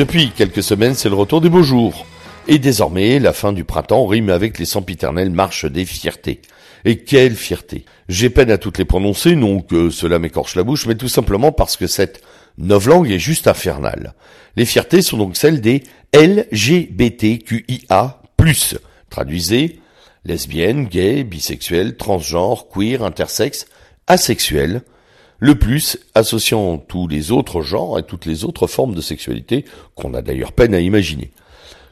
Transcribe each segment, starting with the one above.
Depuis quelques semaines, c'est le retour des beaux jours. Et désormais, la fin du printemps rime avec les sempiternelles marches des fiertés. Et quelle fierté J'ai peine à toutes les prononcer, non que cela m'écorche la bouche, mais tout simplement parce que cette novlangue est juste infernale. Les fiertés sont donc celles des LGBTQIA+. Traduisez, lesbiennes, gays, bisexuels, transgenres, queer, intersexes, asexuels, le plus associant tous les autres genres et toutes les autres formes de sexualité qu'on a d'ailleurs peine à imaginer.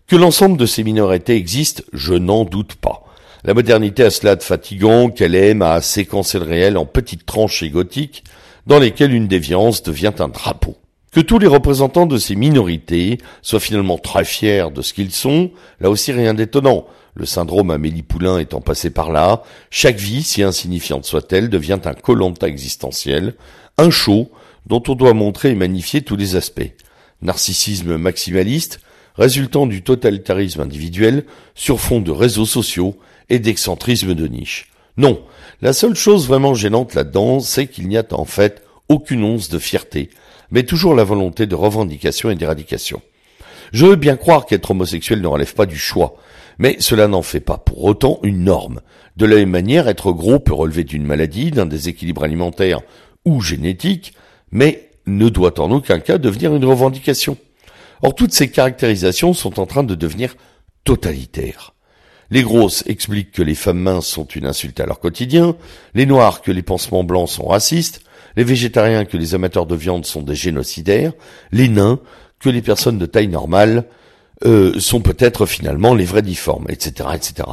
Que l'ensemble de ces minorités existe, je n'en doute pas. La modernité a cela de fatigant qu'elle aime à séquencer le réel en petites tranches égotiques dans lesquelles une déviance devient un drapeau. Que tous les représentants de ces minorités soient finalement très fiers de ce qu'ils sont, là aussi rien d'étonnant. Le syndrome Amélie Poulain étant passé par là, chaque vie, si insignifiante soit-elle, devient un colanta existentiel, un show dont on doit montrer et magnifier tous les aspects. Narcissisme maximaliste, résultant du totalitarisme individuel sur fond de réseaux sociaux et d'excentrisme de niche. Non, la seule chose vraiment gênante là-dedans, c'est qu'il n'y a en fait aucune once de fierté, mais toujours la volonté de revendication et d'éradication. Je veux bien croire qu'être homosexuel ne relève pas du choix, mais cela n'en fait pas pour autant une norme. De la même manière, être gros peut relever d'une maladie, d'un déséquilibre alimentaire ou génétique, mais ne doit en aucun cas devenir une revendication. Or, toutes ces caractérisations sont en train de devenir totalitaires. Les grosses expliquent que les femmes minces sont une insulte à leur quotidien, les noirs que les pansements blancs sont racistes, les végétariens que les amateurs de viande sont des génocidaires, les nains que les personnes de taille normale euh, sont peut-être finalement les vrais difformes, etc., etc.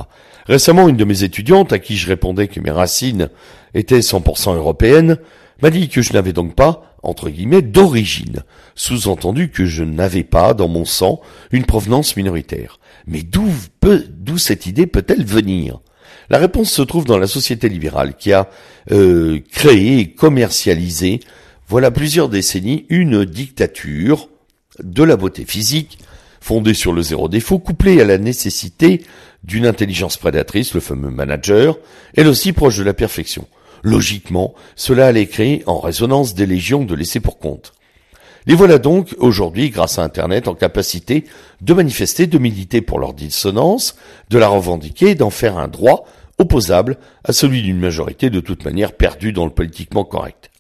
Récemment, une de mes étudiantes, à qui je répondais que mes racines étaient 100% européennes, m'a dit que je n'avais donc pas, entre guillemets, d'origine, sous-entendu que je n'avais pas, dans mon sang, une provenance minoritaire. Mais d'où peut, d'où cette idée peut-elle venir? La réponse se trouve dans la société libérale qui a euh, créé et commercialisé, voilà plusieurs décennies, une dictature de la beauté physique fondée sur le zéro défaut, couplée à la nécessité d'une intelligence prédatrice, le fameux manager, elle aussi proche de la perfection. Logiquement, cela allait créer en résonance des légions de laisser pour compte. Les voilà donc aujourd'hui, grâce à Internet, en capacité de manifester, de militer pour leur dissonance, de la revendiquer d'en faire un droit opposable à celui d'une majorité de toute manière perdue dans le politiquement correct.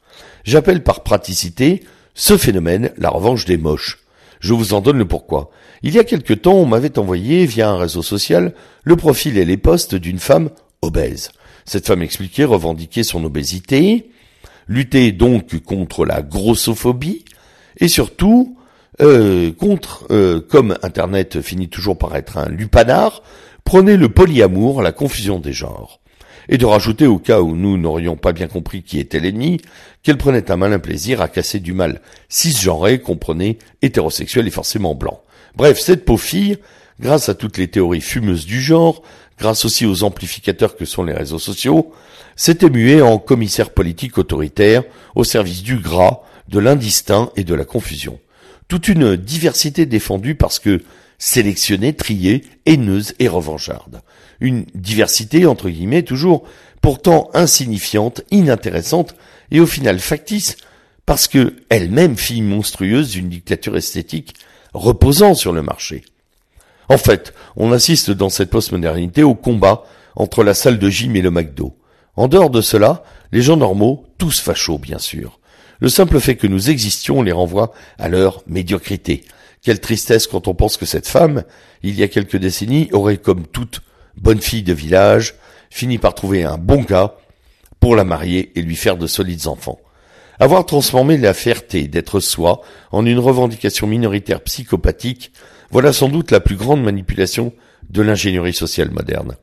J'appelle par praticité ce phénomène la revanche des moches. Je vous en donne le pourquoi. Il y a quelque temps, on m'avait envoyé, via un réseau social, le profil et les postes d'une femme obèse. Cette femme expliquait revendiquer son obésité, lutter donc contre la grossophobie, et surtout, euh, contre, euh, comme Internet finit toujours par être un lupanar, prenez le polyamour, la confusion des genres. Et de rajouter au cas où nous n'aurions pas bien compris qui était l'ennemi, qu'elle prenait un malin plaisir à casser du mal cisgenré, comprenez, hétérosexuel et forcément blanc. Bref, cette pauvre fille, grâce à toutes les théories fumeuses du genre, grâce aussi aux amplificateurs que sont les réseaux sociaux, s'était muée en commissaire politique autoritaire au service du gras, de l'indistinct et de la confusion. Toute une diversité défendue parce que sélectionnée, triée, haineuse et revancharde. Une diversité, entre guillemets, toujours pourtant insignifiante, inintéressante et au final factice parce que elle-même fille monstrueuse d'une dictature esthétique reposant sur le marché. En fait, on assiste dans cette postmodernité au combat entre la salle de gym et le McDo. En dehors de cela, les gens normaux, tous fachos bien sûr. Le simple fait que nous existions les renvoie à leur médiocrité. Quelle tristesse quand on pense que cette femme, il y a quelques décennies, aurait, comme toute bonne fille de village, fini par trouver un bon gars pour la marier et lui faire de solides enfants. Avoir transformé la fierté d'être soi en une revendication minoritaire psychopathique, voilà sans doute la plus grande manipulation de l'ingénierie sociale moderne.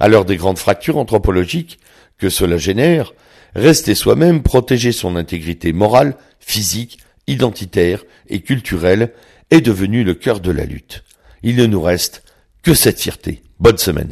À l'heure des grandes fractures anthropologiques que cela génère, rester soi-même, protéger son intégrité morale, physique identitaire et culturel est devenu le cœur de la lutte. Il ne nous reste que cette fierté. Bonne semaine.